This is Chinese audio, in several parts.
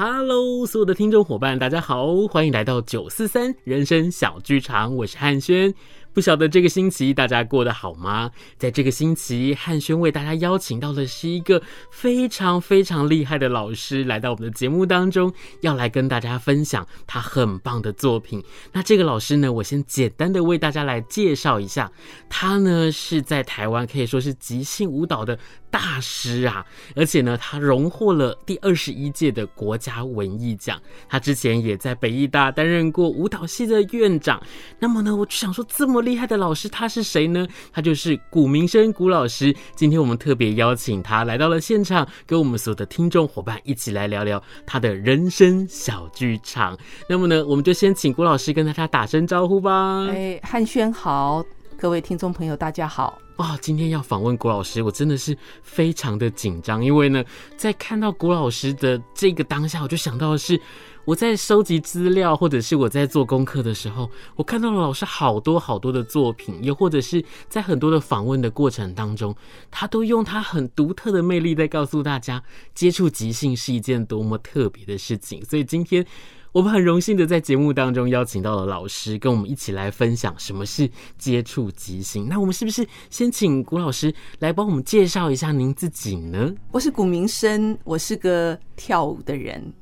Hello，所有的听众伙伴，大家好，欢迎来到九四三人生小剧场，我是汉轩。不晓得这个星期大家过得好吗？在这个星期，汉轩为大家邀请到的是一个非常非常厉害的老师，来到我们的节目当中，要来跟大家分享他很棒的作品。那这个老师呢，我先简单的为大家来介绍一下，他呢是在台湾可以说是即兴舞蹈的大师啊，而且呢，他荣获了第二十一届的国家文艺奖。他之前也在北艺大担任过舞蹈系的院长。那么呢，我就想说这么。厉害的老师，他是谁呢？他就是古明生古老师。今天我们特别邀请他来到了现场，跟我们所有的听众伙伴一起来聊聊他的人生小剧场。那么呢，我们就先请古老师跟大家打声招呼吧。哎，汉轩好，各位听众朋友，大家好。哇，今天要访问古老师，我真的是非常的紧张，因为呢，在看到古老师的这个当下，我就想到的是。我在收集资料，或者是我在做功课的时候，我看到了老师好多好多的作品，又或者是在很多的访问的过程当中，他都用他很独特的魅力在告诉大家，接触即兴是一件多么特别的事情。所以今天我们很荣幸的在节目当中邀请到了老师，跟我们一起来分享什么是接触即兴。那我们是不是先请古老师来帮我们介绍一下您自己呢？我是古明生，我是个跳舞的人。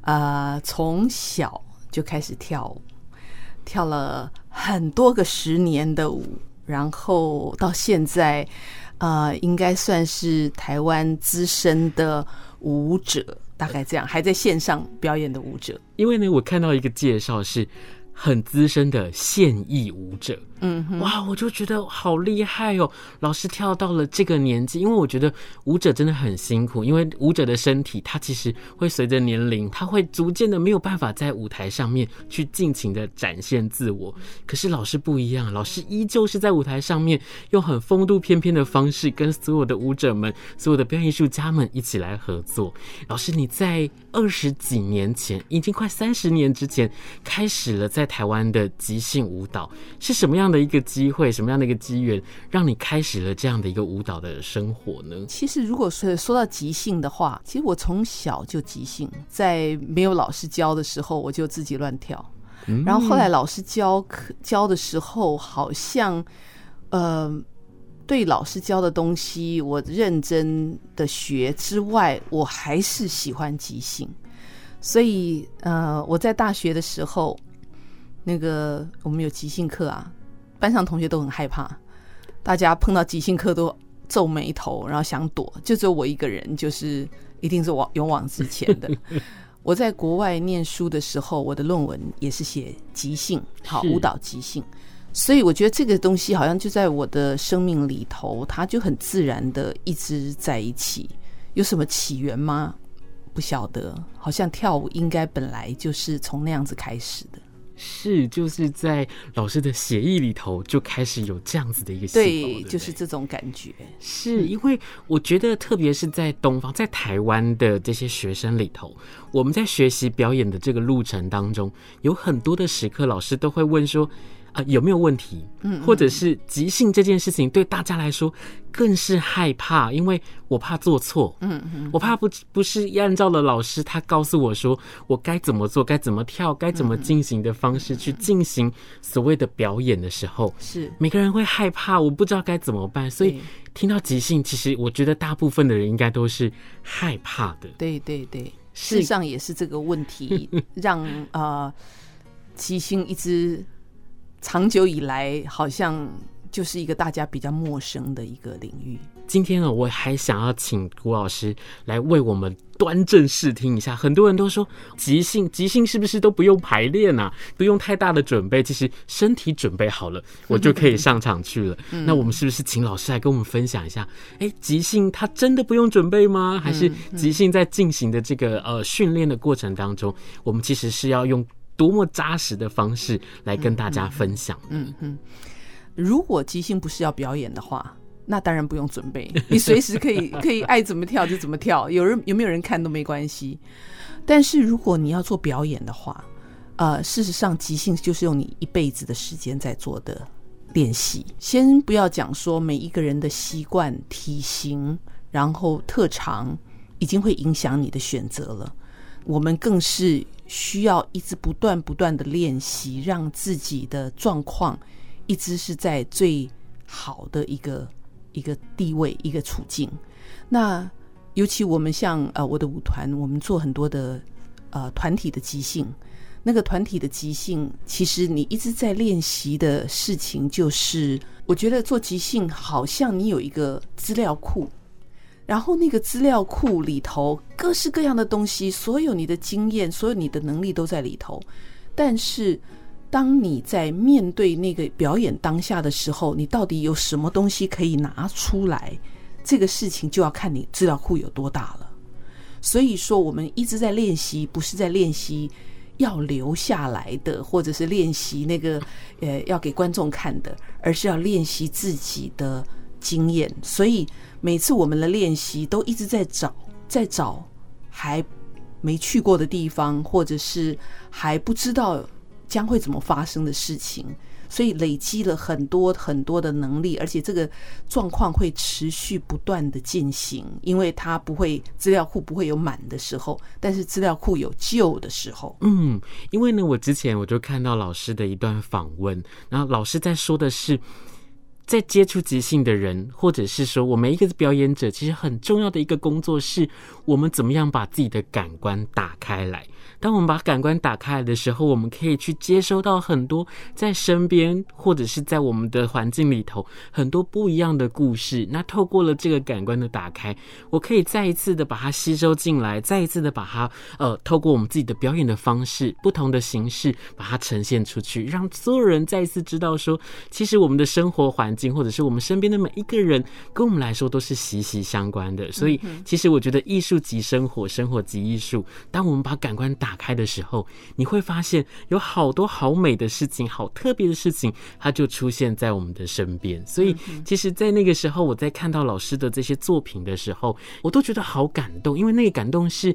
呃，从小就开始跳舞，跳了很多个十年的舞，然后到现在，呃，应该算是台湾资深的舞者，大概这样，还在线上表演的舞者。因为呢，我看到一个介绍是。很资深的现役舞者，嗯，哇，我就觉得好厉害哦！老师跳到了这个年纪，因为我觉得舞者真的很辛苦，因为舞者的身体，它其实会随着年龄，它会逐渐的没有办法在舞台上面去尽情的展现自我。可是老师不一样，老师依旧是在舞台上面用很风度翩翩的方式，跟所有的舞者们、所有的表演艺术家们一起来合作。老师，你在二十几年前，已经快三十年之前，开始了在台湾的即兴舞蹈是什么样的一个机会，什么样的一个机缘，让你开始了这样的一个舞蹈的生活呢？其实，如果说说到即兴的话，其实我从小就即兴，在没有老师教的时候，我就自己乱跳。嗯、然后后来老师教课教的时候，好像呃，对老师教的东西，我认真的学之外，我还是喜欢即兴。所以，呃，我在大学的时候，那个我们有即兴课啊，班上同学都很害怕，大家碰到即兴课都皱眉头，然后想躲，就只有我一个人，就是一定是往勇往直前的。我在国外念书的时候，我的论文也是写即兴，好，舞蹈即兴，所以我觉得这个东西好像就在我的生命里头，它就很自然的一直在一起。有什么起源吗？不晓得，好像跳舞应该本来就是从那样子开始的。是，就是在老师的写意里头就开始有这样子的一个，对，对，就是这种感觉。是因为我觉得，特别是在东方，在台湾的这些学生里头，我们在学习表演的这个路程当中，有很多的时刻，老师都会问说。啊，有没有问题？嗯，或者是即兴这件事情对大家来说更是害怕，因为我怕做错，嗯嗯，我怕不不是按照了老师他告诉我说我该怎么做、该怎么跳、该怎么进行的方式去进行所谓的表演的时候，是每个人会害怕，我不知道该怎么办。所以听到即兴，其实我觉得大部分的人应该都是害怕的。对对对，事实上也是这个问题 让呃即兴一直。长久以来，好像就是一个大家比较陌生的一个领域。今天呢，我还想要请古老师来为我们端正视听一下。很多人都说即兴，即兴是不是都不用排练啊？不用太大的准备，其实身体准备好了，我就可以上场去了。那我们是不是请老师来跟我们分享一下？哎，即兴它真的不用准备吗？还是即兴在进行的这个呃训练的过程当中，我们其实是要用？多么扎实的方式来跟大家分享。嗯嗯，如果即兴不是要表演的话，那当然不用准备，你随时可以可以爱怎么跳就怎么跳，有人有没有人看都没关系。但是如果你要做表演的话，呃，事实上即兴就是用你一辈子的时间在做的练习。先不要讲说每一个人的习惯、体型，然后特长，已经会影响你的选择了。我们更是需要一直不断不断的练习，让自己的状况一直是在最好的一个一个地位、一个处境。那尤其我们像呃我的舞团，我们做很多的呃团体的即兴，那个团体的即兴，其实你一直在练习的事情，就是我觉得做即兴好像你有一个资料库。然后那个资料库里头各式各样的东西，所有你的经验，所有你的能力都在里头。但是，当你在面对那个表演当下的时候，你到底有什么东西可以拿出来？这个事情就要看你资料库有多大了。所以说，我们一直在练习，不是在练习要留下来的，或者是练习那个呃要给观众看的，而是要练习自己的经验。所以。每次我们的练习都一直在找，在找还没去过的地方，或者是还不知道将会怎么发生的事情，所以累积了很多很多的能力，而且这个状况会持续不断的进行，因为它不会资料库不会有满的时候，但是资料库有旧的时候。嗯，因为呢，我之前我就看到老师的一段访问，然后老师在说的是。在接触即兴的人，或者是说我们一个表演者，其实很重要的一个工作是，我们怎么样把自己的感官打开来。当我们把感官打开来的时候，我们可以去接收到很多在身边或者是在我们的环境里头很多不一样的故事。那透过了这个感官的打开，我可以再一次的把它吸收进来，再一次的把它呃，透过我们自己的表演的方式，不同的形式把它呈现出去，让所有人再一次知道说，其实我们的生活环境或者是我们身边的每一个人，跟我们来说都是息息相关的。所以，其实我觉得艺术即生活，生活即艺术。当我们把感官打打开的时候，你会发现有好多好美的事情，好特别的事情，它就出现在我们的身边。所以，其实，在那个时候，我在看到老师的这些作品的时候，我都觉得好感动，因为那个感动是。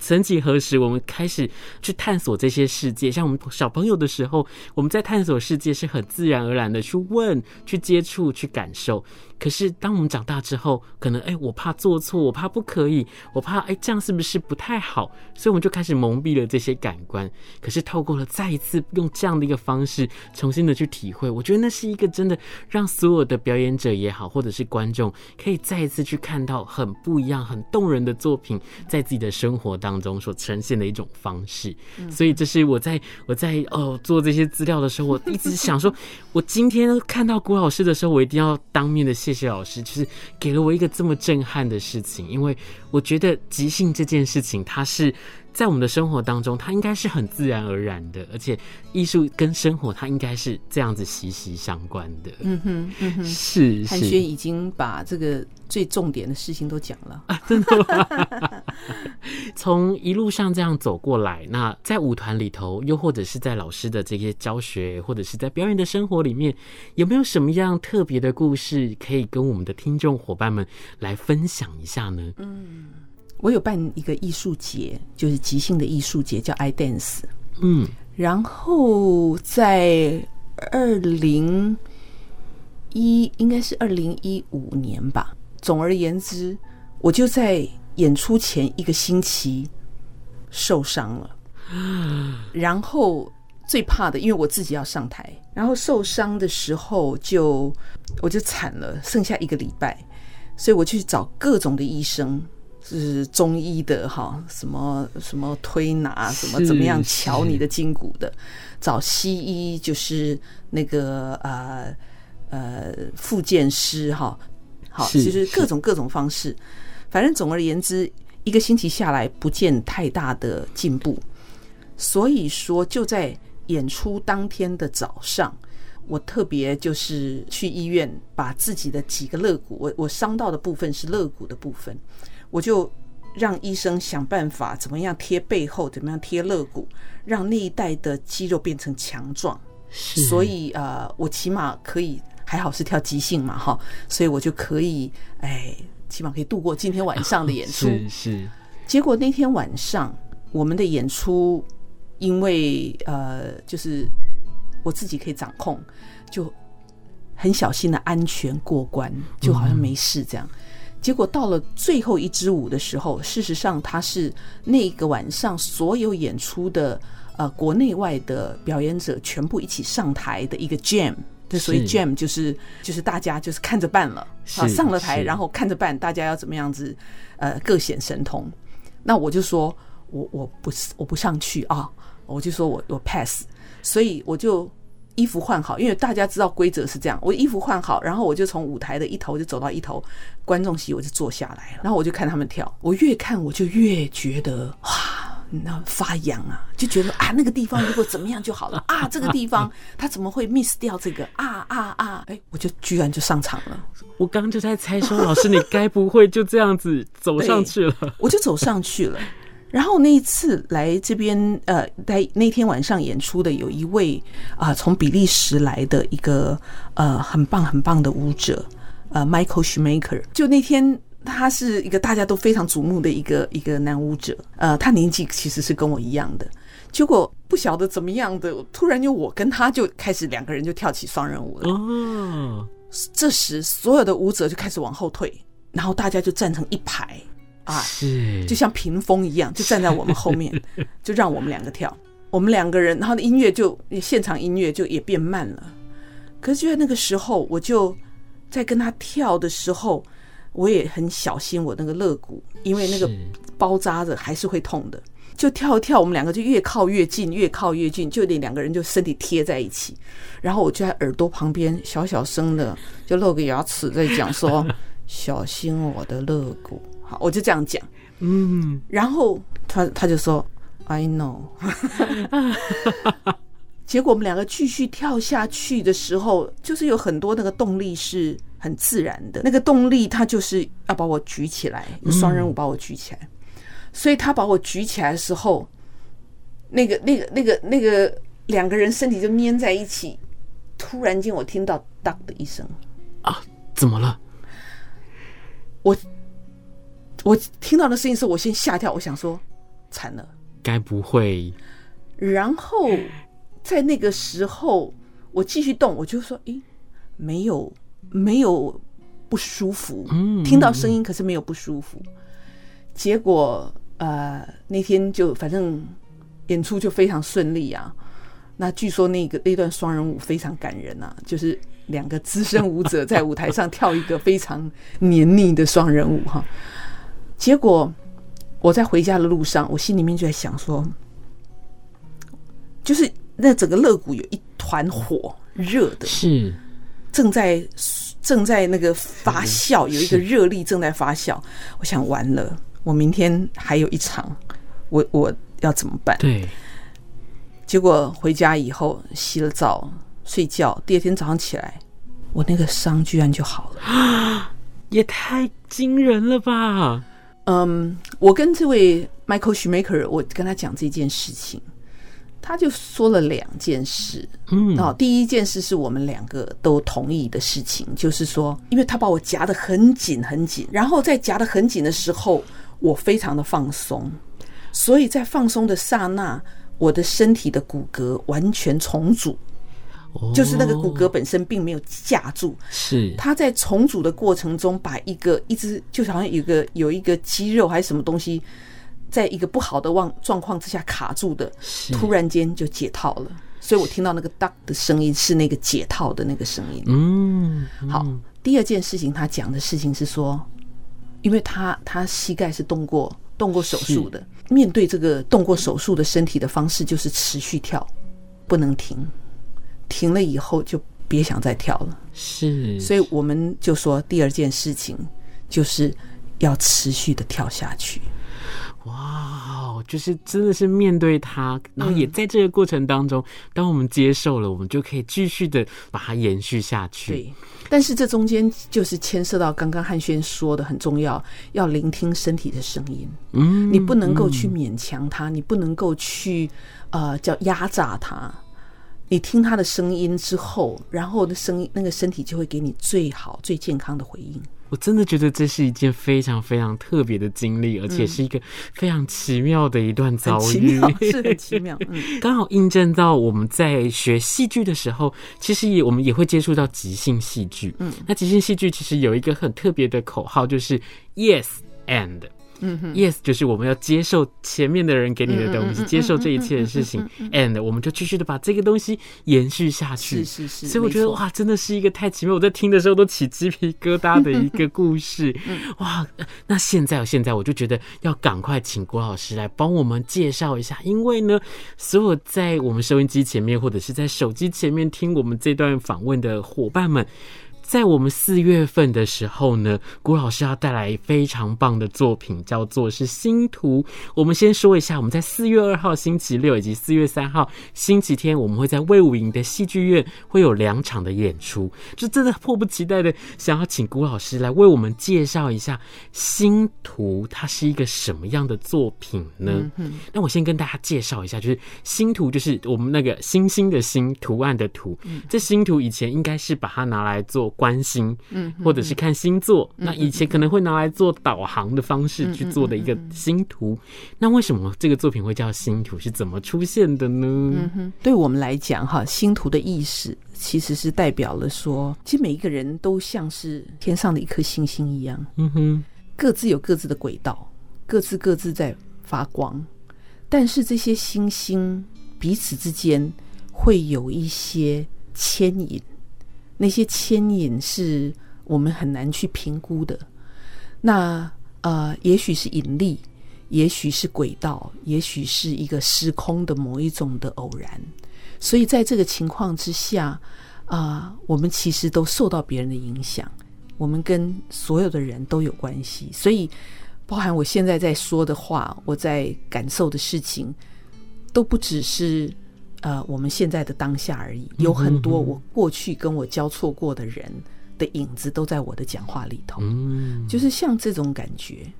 曾几何时，我们开始去探索这些世界。像我们小朋友的时候，我们在探索世界是很自然而然的去问、去接触、去感受。可是当我们长大之后，可能哎，我怕做错，我怕不可以，我怕哎，这样是不是不太好？所以我们就开始蒙蔽了这些感官。可是透过了再一次用这样的一个方式，重新的去体会，我觉得那是一个真的让所有的表演者也好，或者是观众，可以再一次去看到很不一样、很动人的作品，在自己的生活当中所呈现的一种方式，所以这是我在我在哦做这些资料的时候，我一直想说，我今天看到古老师的时候，我一定要当面的谢谢谢老师，就是给了我一个这么震撼的事情，因为我觉得即兴这件事情，它是。在我们的生活当中，它应该是很自然而然的，而且艺术跟生活它应该是这样子息息相关的。嗯哼，嗯哼，是。汉轩已经把这个最重点的事情都讲了啊，真的吗？从一路上这样走过来，那在舞团里头，又或者是在老师的这些教学，或者是在表演的生活里面，有没有什么样特别的故事可以跟我们的听众伙伴们来分享一下呢？嗯。我有办一个艺术节，就是即兴的艺术节，叫 I Dance。嗯，然后在二零一，应该是二零一五年吧。总而言之，我就在演出前一个星期受伤了。然后最怕的，因为我自己要上台，然后受伤的时候就我就惨了，剩下一个礼拜，所以我去找各种的医生。是中医的哈，什么什么推拿，什么怎么样瞧你的筋骨的，找西医就是那个呃呃复健师哈，好，就是。各种各种方式，反正总而言之，一个星期下来不见太大的进步，所以说就在演出当天的早上，我特别就是去医院把自己的几个肋骨，我我伤到的部分是肋骨的部分。我就让医生想办法怎么样贴背后，怎么样贴肋骨，让那一带的肌肉变成强壮。是，所以呃，我起码可以，还好是跳即兴嘛，哈，所以我就可以，哎，起码可以度过今天晚上的演出。是是。结果那天晚上我们的演出，因为呃，就是我自己可以掌控，就很小心的安全过关，就好像没事这样。结果到了最后一支舞的时候，事实上它是那个晚上所有演出的呃国内外的表演者全部一起上台的一个 jam。这所以 jam 就是就是大家就是看着办了啊，上了台然后看着办，大家要怎么样子呃各显神通。那我就说我我不是我不上去啊，我就说我我 pass，所以我就。衣服换好，因为大家知道规则是这样。我衣服换好，然后我就从舞台的一头就走到一头观众席，我就坐下来了。然后我就看他们跳，我越看我就越觉得哇，那发痒啊，就觉得啊，那个地方如果怎么样就好了啊，这个地方他怎么会 miss 掉这个啊啊啊！哎，我就居然就上场了。我刚刚就在猜说，老师你该不会就这样子走上去了？我就走上去了。然后那一次来这边，呃，在那天晚上演出的有一位啊，从比利时来的一个呃很棒很棒的舞者，呃，Michael Schumacher。就那天他是一个大家都非常瞩目的一个一个男舞者，呃，他年纪其实是跟我一样的。结果不晓得怎么样的，突然就我跟他就开始两个人就跳起双人舞了。哦，这时所有的舞者就开始往后退，然后大家就站成一排。啊，是，就像屏风一样，就站在我们后面，就让我们两个跳。我们两个人，然后的音乐就现场音乐就也变慢了。可是就在那个时候，我就在跟他跳的时候，我也很小心我那个肋骨，因为那个包扎着还是会痛的。就跳一跳，我们两个就越靠越近，越靠越近，就那两个人就身体贴在一起。然后我就在耳朵旁边小小声的就露个牙齿在讲说：“小心我的肋骨。”好，我就这样讲，嗯，然后他他就说，I know，结果我们两个继续跳下去的时候，就是有很多那个动力是很自然的，那个动力他就是要把我举起来，双人舞把我举起来，所以他把我举起来的时候，那个那个那个那个两个人身体就粘在一起，突然间我听到“当”的一声，啊，怎么了？我。我听到的声音是我先吓跳，我想说惨了，该不会？然后在那个时候，我继续动，我就说：“诶，没有，没有不舒服。”嗯，听到声音，可是没有不舒服。结果呃，那天就反正演出就非常顺利啊。那据说那个那段双人舞非常感人啊，就是两个资深舞者在舞台上跳一个非常黏腻的双人舞哈。结果我在回家的路上，我心里面就在想说，就是那整个肋骨有一团火热的，是正在正在那个发酵，有一个热力正在发酵。我想完了，我明天还有一场，我我要怎么办？对。结果回家以后洗了澡睡觉，第二天早上起来，我那个伤居然就好了，也太惊人了吧！嗯，um, 我跟这位 Michael Schumacher，我跟他讲这件事情，他就说了两件事。嗯，哦，第一件事是我们两个都同意的事情，就是说，因为他把我夹得很紧很紧，然后在夹得很紧的时候，我非常的放松，所以在放松的刹那，我的身体的骨骼完全重组。就是那个骨骼本身并没有架住，是他在重组的过程中，把一个一直就好像有个有一个肌肉还是什么东西，在一个不好的状状况之下卡住的，突然间就解套了。所以我听到那个 duck 的声音是那个解套的那个声音。嗯，好。第二件事情，他讲的事情是说，因为他他膝盖是动过动过手术的，面对这个动过手术的身体的方式就是持续跳，不能停。停了以后就别想再跳了，是，所以我们就说第二件事情就是要持续的跳下去。哇，就是真的是面对它，然后也在这个过程当中，嗯、当我们接受了，我们就可以继续的把它延续下去。对，但是这中间就是牵涉到刚刚汉轩说的很重要，要聆听身体的声音。嗯，你不能够去勉强它，嗯、你不能够去呃叫压榨它。你听他的声音之后，然后的声音那个身体就会给你最好、最健康的回应。我真的觉得这是一件非常非常特别的经历，而且是一个非常奇妙的一段遭遇，嗯、是很奇妙。嗯，刚好印证到我们在学戏剧的时候，其实也我们也会接触到即兴戏剧。嗯，那即兴戏剧其实有一个很特别的口号，就是 Yes and。嗯哼，Yes，就是我们要接受前面的人给你的东西，接受这一切的事情，and 我们就继续的把这个东西延续下去。是是是，所以我觉得哇，真的是一个太奇妙，我在听的时候都起鸡皮疙瘩的一个故事。哇，那现在现在我就觉得要赶快请郭老师来帮我们介绍一下，因为呢，所有在我们收音机前面或者是在手机前面听我们这段访问的伙伴们。在我们四月份的时候呢，郭老师要带来非常棒的作品，叫做是《星图》。我们先说一下，我们在四月二号星期六以及四月三号星期天，我们会在魏武营的戏剧院会有两场的演出。就真的迫不及待的想要请郭老师来为我们介绍一下《星图》，它是一个什么样的作品呢？嗯，那我先跟大家介绍一下，就是《星图》就是我们那个星星的星图案的图。这《星图》以前应该是把它拿来做。观星，嗯，或者是看星座，嗯，那以前可能会拿来做导航的方式去做的一个星图。那为什么这个作品会叫星图？是怎么出现的呢？嗯哼，对我们来讲，哈，星图的意识其实是代表了说，其实每一个人都像是天上的一颗星星一样，嗯哼，各自有各自的轨道，各自各自在发光，但是这些星星彼此之间会有一些牵引。那些牵引是我们很难去评估的。那呃，也许是引力，也许是轨道，也许是一个时空的某一种的偶然。所以在这个情况之下，啊、我们其实都受到别人的影响。我们跟所有的人都有关系，所以包含我现在在说的话，我在感受的事情，都不只是。呃，我们现在的当下而已，有很多我过去跟我交错过的人的影子都在我的讲话里头，嗯，就是像这种感觉。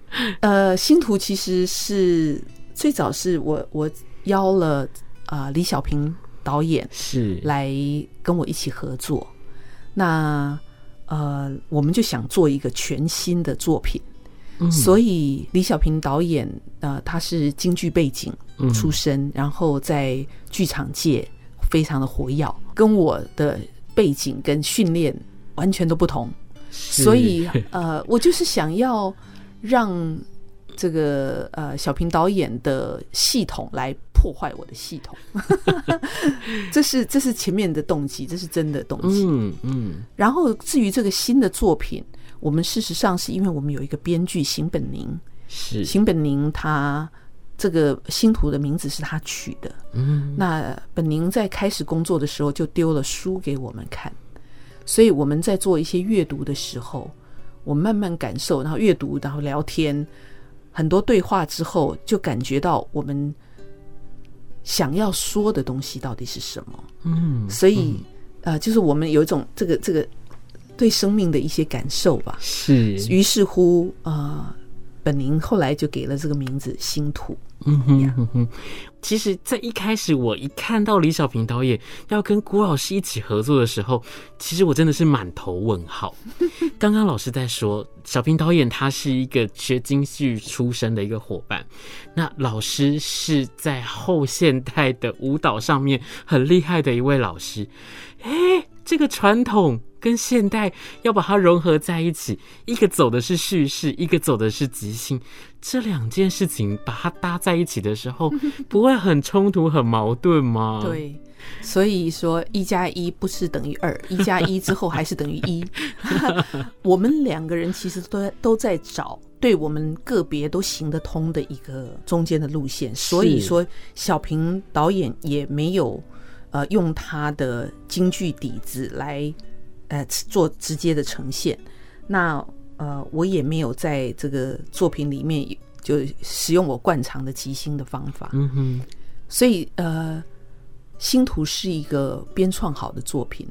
呃，星图其实是最早是我我邀了啊、呃、李小平导演是。来跟我一起合作，那呃我们就想做一个全新的作品。所以李小平导演，呃，他是京剧背景出身，嗯、然后在剧场界非常的活跃，跟我的背景跟训练完全都不同。所以，呃，我就是想要让这个呃小平导演的系统来破坏我的系统，这是这是前面的动机，这是真的动机。嗯嗯。然后至于这个新的作品。我们事实上是因为我们有一个编剧邢本宁，是邢本宁，他这个星图的名字是他取的。嗯，那本宁在开始工作的时候就丢了书给我们看，所以我们在做一些阅读的时候，我慢慢感受，然后阅读，然后聊天，很多对话之后，就感觉到我们想要说的东西到底是什么。嗯，所以呃，就是我们有一种这个这个。对生命的一些感受吧，是。于是乎，呃，本宁后来就给了这个名字“星土”。嗯哼。其实，在一开始我一看到李小平导演要跟郭老师一起合作的时候，其实我真的是满头问号。刚刚老师在说，小平导演他是一个学京剧出身的一个伙伴，那老师是在后现代的舞蹈上面很厉害的一位老师。诶，这个传统。跟现代要把它融合在一起，一个走的是叙事，一个走的是即兴，这两件事情把它搭在一起的时候，不会很冲突、很矛盾吗？对，所以说一加一不是等于二，一加一之后还是等于一。我们两个人其实都在都在找对我们个别都行得通的一个中间的路线，所以说小平导演也没有呃用他的京剧底子来。呃，做直接的呈现，那呃，我也没有在这个作品里面就使用我惯常的即兴的方法。嗯哼，所以呃，星图是一个编创好的作品。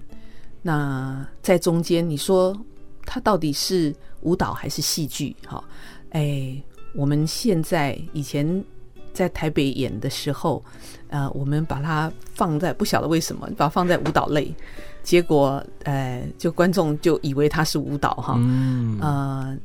那在中间，你说它到底是舞蹈还是戏剧？哈，哎，我们现在以前在台北演的时候，呃，我们把它放在不晓得为什么把它放在舞蹈类，结果呃，就观众就以为它是舞蹈哈，嗯、呃，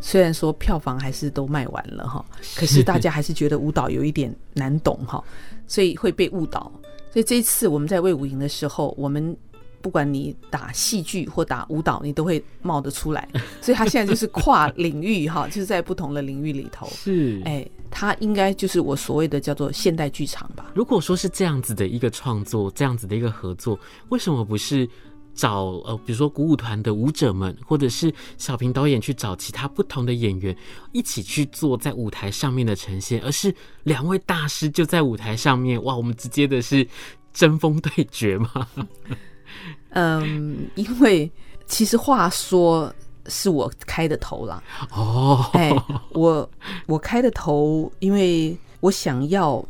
虽然说票房还是都卖完了哈，可是大家还是觉得舞蹈有一点难懂哈，所以会被误导。所以这一次我们在魏武营的时候，我们。不管你打戏剧或打舞蹈，你都会冒得出来。所以他现在就是跨领域哈，就是在不同的领域里头。是，哎，他应该就是我所谓的叫做现代剧场吧。如果说是这样子的一个创作，这样子的一个合作，为什么不是找呃，比如说鼓舞团的舞者们，或者是小平导演去找其他不同的演员一起去做在舞台上面的呈现，而是两位大师就在舞台上面，哇，我们直接的是针锋对决吗？嗯，因为其实话说是我开的头啦。哦，哎，我我开的头，因为我想要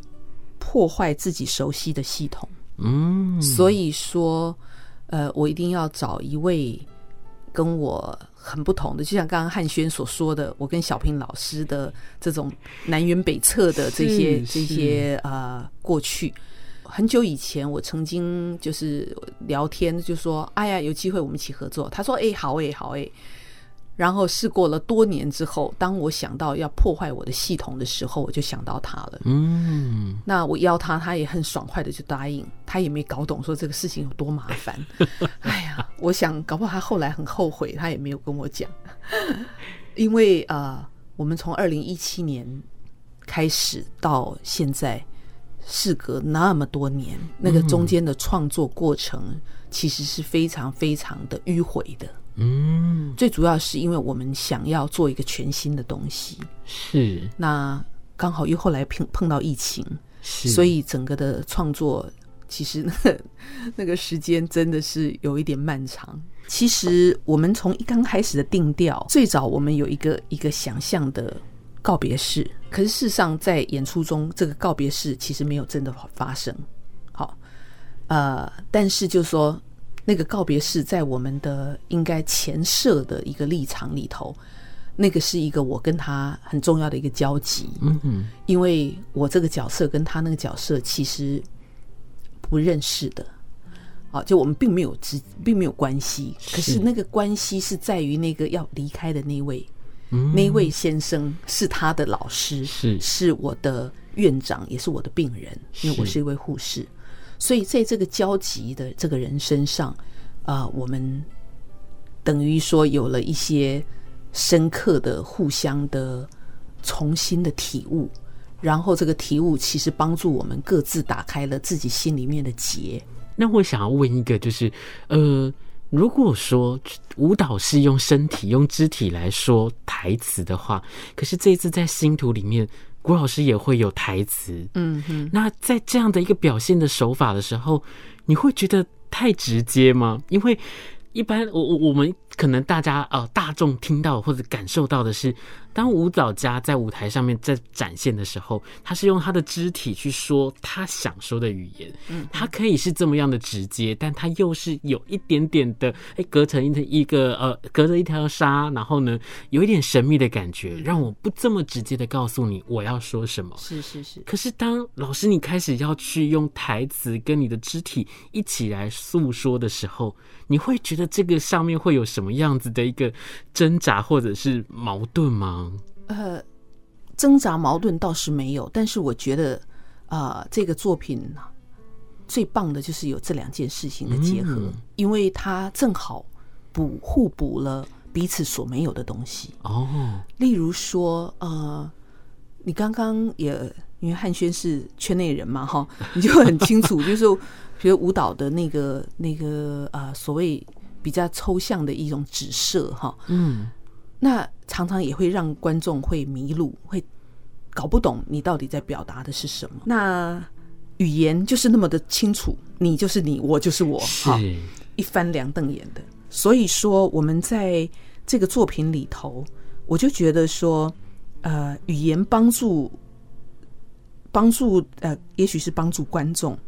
破坏自己熟悉的系统，嗯，所以说，呃，我一定要找一位跟我很不同的，就像刚刚汉轩所说的，我跟小平老师的这种南辕北辙的这些这些呃过去。很久以前，我曾经就是聊天，就说：“哎呀，有机会我们一起合作。”他说：“哎，好哎，好哎。”然后试过了多年之后，当我想到要破坏我的系统的时候，我就想到他了。嗯，那我邀他，他也很爽快的就答应。他也没搞懂说这个事情有多麻烦。哎呀，我想搞不好他后来很后悔，他也没有跟我讲。因为啊、呃，我们从二零一七年开始到现在。事隔那么多年，那个中间的创作过程其实是非常非常的迂回的。嗯，最主要是因为我们想要做一个全新的东西，是那刚好又后来碰碰到疫情，是所以整个的创作其实那 个那个时间真的是有一点漫长。其实我们从一刚开始的定调，最早我们有一个一个想象的。告别式，可是事实上在演出中，这个告别式其实没有真的发生。好，呃，但是就是说，那个告别式在我们的应该前设的一个立场里头，那个是一个我跟他很重要的一个交集。嗯嗯，因为我这个角色跟他那个角色其实不认识的，啊，就我们并没有直，并没有关系。可是那个关系是在于那个要离开的那位。那位先生是他的老师，是是我的院长，也是我的病人，因为我是一位护士，所以在这个交集的这个人身上，啊、呃，我们等于说有了一些深刻的、互相的、重新的体悟，然后这个体悟其实帮助我们各自打开了自己心里面的结。那我想要问一个，就是呃。如果说舞蹈是用身体、用肢体来说台词的话，可是这一次在星图里面，古老师也会有台词。嗯哼，那在这样的一个表现的手法的时候，你会觉得太直接吗？因为一般我我我们可能大家呃大众听到或者感受到的是。当舞蹈家在舞台上面在展现的时候，他是用他的肢体去说他想说的语言。嗯，他可以是这么样的直接，但他又是有一点点的，哎，隔成一一个呃，隔着一条纱，然后呢，有一点神秘的感觉，让我不这么直接的告诉你我要说什么。是是是。可是当老师你开始要去用台词跟你的肢体一起来诉说的时候，你会觉得这个上面会有什么样子的一个挣扎或者是矛盾吗？呃，挣扎矛盾倒是没有，但是我觉得啊、呃，这个作品最棒的就是有这两件事情的结合，嗯、因为它正好补互补了彼此所没有的东西。哦，例如说，呃，你刚刚也因为汉轩是圈内人嘛，哈，你就很清楚，就是比如舞蹈的那个那个啊、呃，所谓比较抽象的一种指涉，哈，嗯。那常常也会让观众会迷路，会搞不懂你到底在表达的是什么。那语言就是那么的清楚，你就是你，我就是我，哈，一翻两瞪眼的。所以说，我们在这个作品里头，我就觉得说，呃，语言帮助帮助呃，也许是帮助观众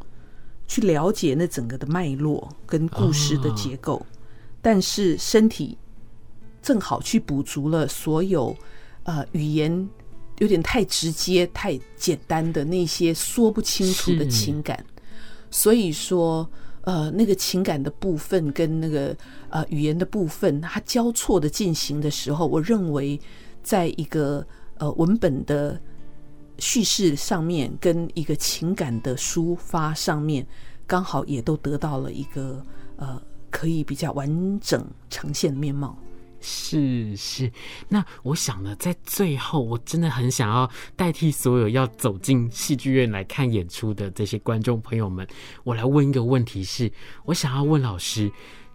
去了解那整个的脉络跟故事的结构，但是身体。正好去补足了所有，呃，语言有点太直接、太简单的那些说不清楚的情感，所以说，呃，那个情感的部分跟那个呃语言的部分，它交错的进行的时候，我认为，在一个呃文本的叙事上面，跟一个情感的抒发上面，刚好也都得到了一个呃可以比较完整呈现的面貌。是是，那我想呢，在最后，我真的很想要代替所有要走进戏剧院来看演出的这些观众朋友们，我来问一个问题是：是我想要问老师。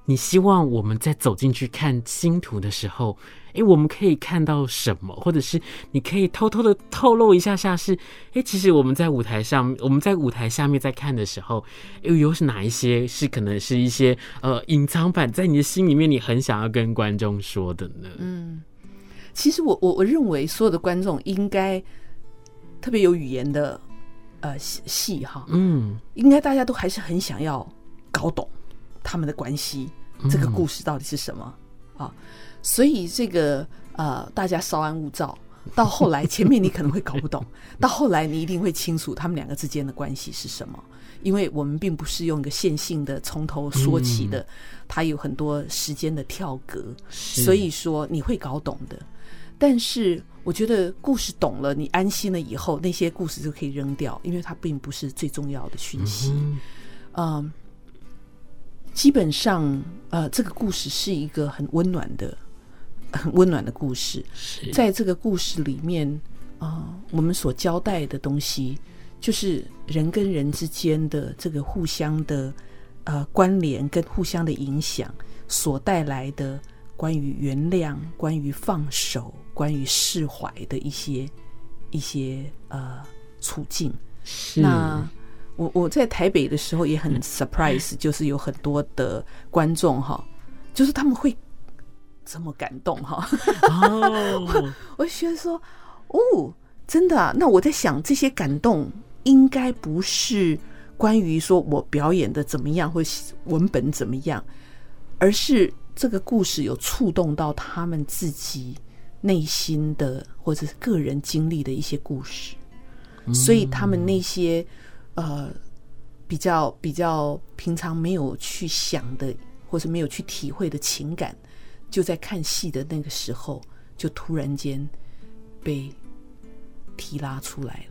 你希望我们在走进去看星图的时候，诶，我们可以看到什么？或者是你可以偷偷的透露一下下是，诶，其实我们在舞台上，我们在舞台下面在看的时候，又有哪一些是可能是一些呃隐藏版，在你的心里面你很想要跟观众说的呢？嗯，其实我我我认为所有的观众应该特别有语言的呃戏哈，嗯，应该大家都还是很想要搞懂。他们的关系，这个故事到底是什么、嗯、啊？所以这个呃，大家稍安勿躁。到后来，前面你可能会搞不懂，到后来你一定会清楚他们两个之间的关系是什么。因为我们并不是用一个线性的从头说起的，它有很多时间的跳格，所以说你会搞懂的。但是我觉得故事懂了，你安心了以后，那些故事就可以扔掉，因为它并不是最重要的讯息。嗯。呃基本上，呃，这个故事是一个很温暖的、很温暖的故事。在这个故事里面，啊、呃，我们所交代的东西，就是人跟人之间的这个互相的呃关联跟互相的影响所带来的关于原谅、关于放手、关于释怀的一些一些呃处境。是。那。我我在台北的时候也很 surprise，就是有很多的观众哈，就是他们会这么感动哈。哦，我觉得说，哦，真的啊。那我在想，这些感动应该不是关于说我表演的怎么样，或文本怎么样，而是这个故事有触动到他们自己内心的，或者是个人经历的一些故事，所以他们那些。呃，比较比较平常没有去想的，或是没有去体会的情感，就在看戏的那个时候，就突然间被提拉出来了。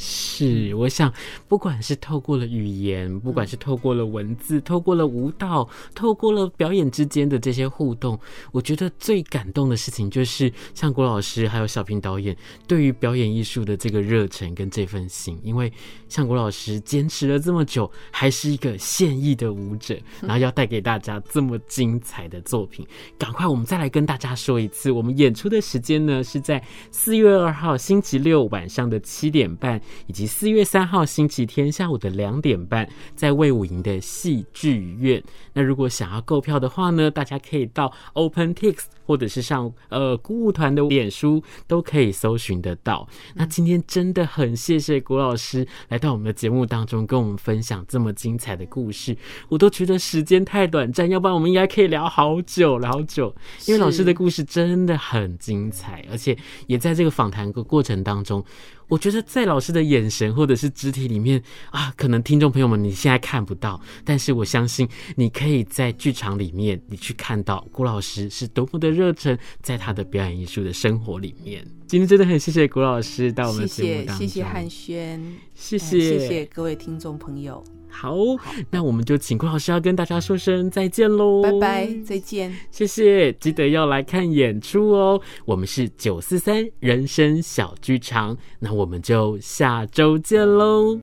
是，我想，不管是透过了语言，不管是透过了文字，透过了舞蹈，透过了表演之间的这些互动，我觉得最感动的事情就是，像郭老师还有小平导演对于表演艺术的这个热忱跟这份心。因为像郭老师坚持了这么久，还是一个现役的舞者，然后要带给大家这么精彩的作品。赶快，我们再来跟大家说一次，我们演出的时间呢是在四月二号星期六晚上的七点半。以及四月三号星期天下午的两点半，在魏武营的戏剧院。那如果想要购票的话呢，大家可以到 OpenTix 或者是上呃鼓舞团的脸书都可以搜寻得到。那今天真的很谢谢郭老师来到我们的节目当中，跟我们分享这么精彩的故事。我都觉得时间太短暂，要不然我们应该可以聊好久好久。因为老师的故事真的很精彩，而且也在这个访谈的过程当中。我觉得在老师的眼神或者是肢体里面啊，可能听众朋友们你现在看不到，但是我相信你可以在剧场里面，你去看到郭老师是多么的热忱，在他的表演艺术的生活里面。今天真的很谢谢郭老师到我们节目当中，谢谢汉轩，谢谢谢谢各位听众朋友。好，那我们就请郭老师要跟大家说声再见喽，拜拜，再见，谢谢，记得要来看演出哦。我们是九四三人生小剧场，那我们就下周见喽。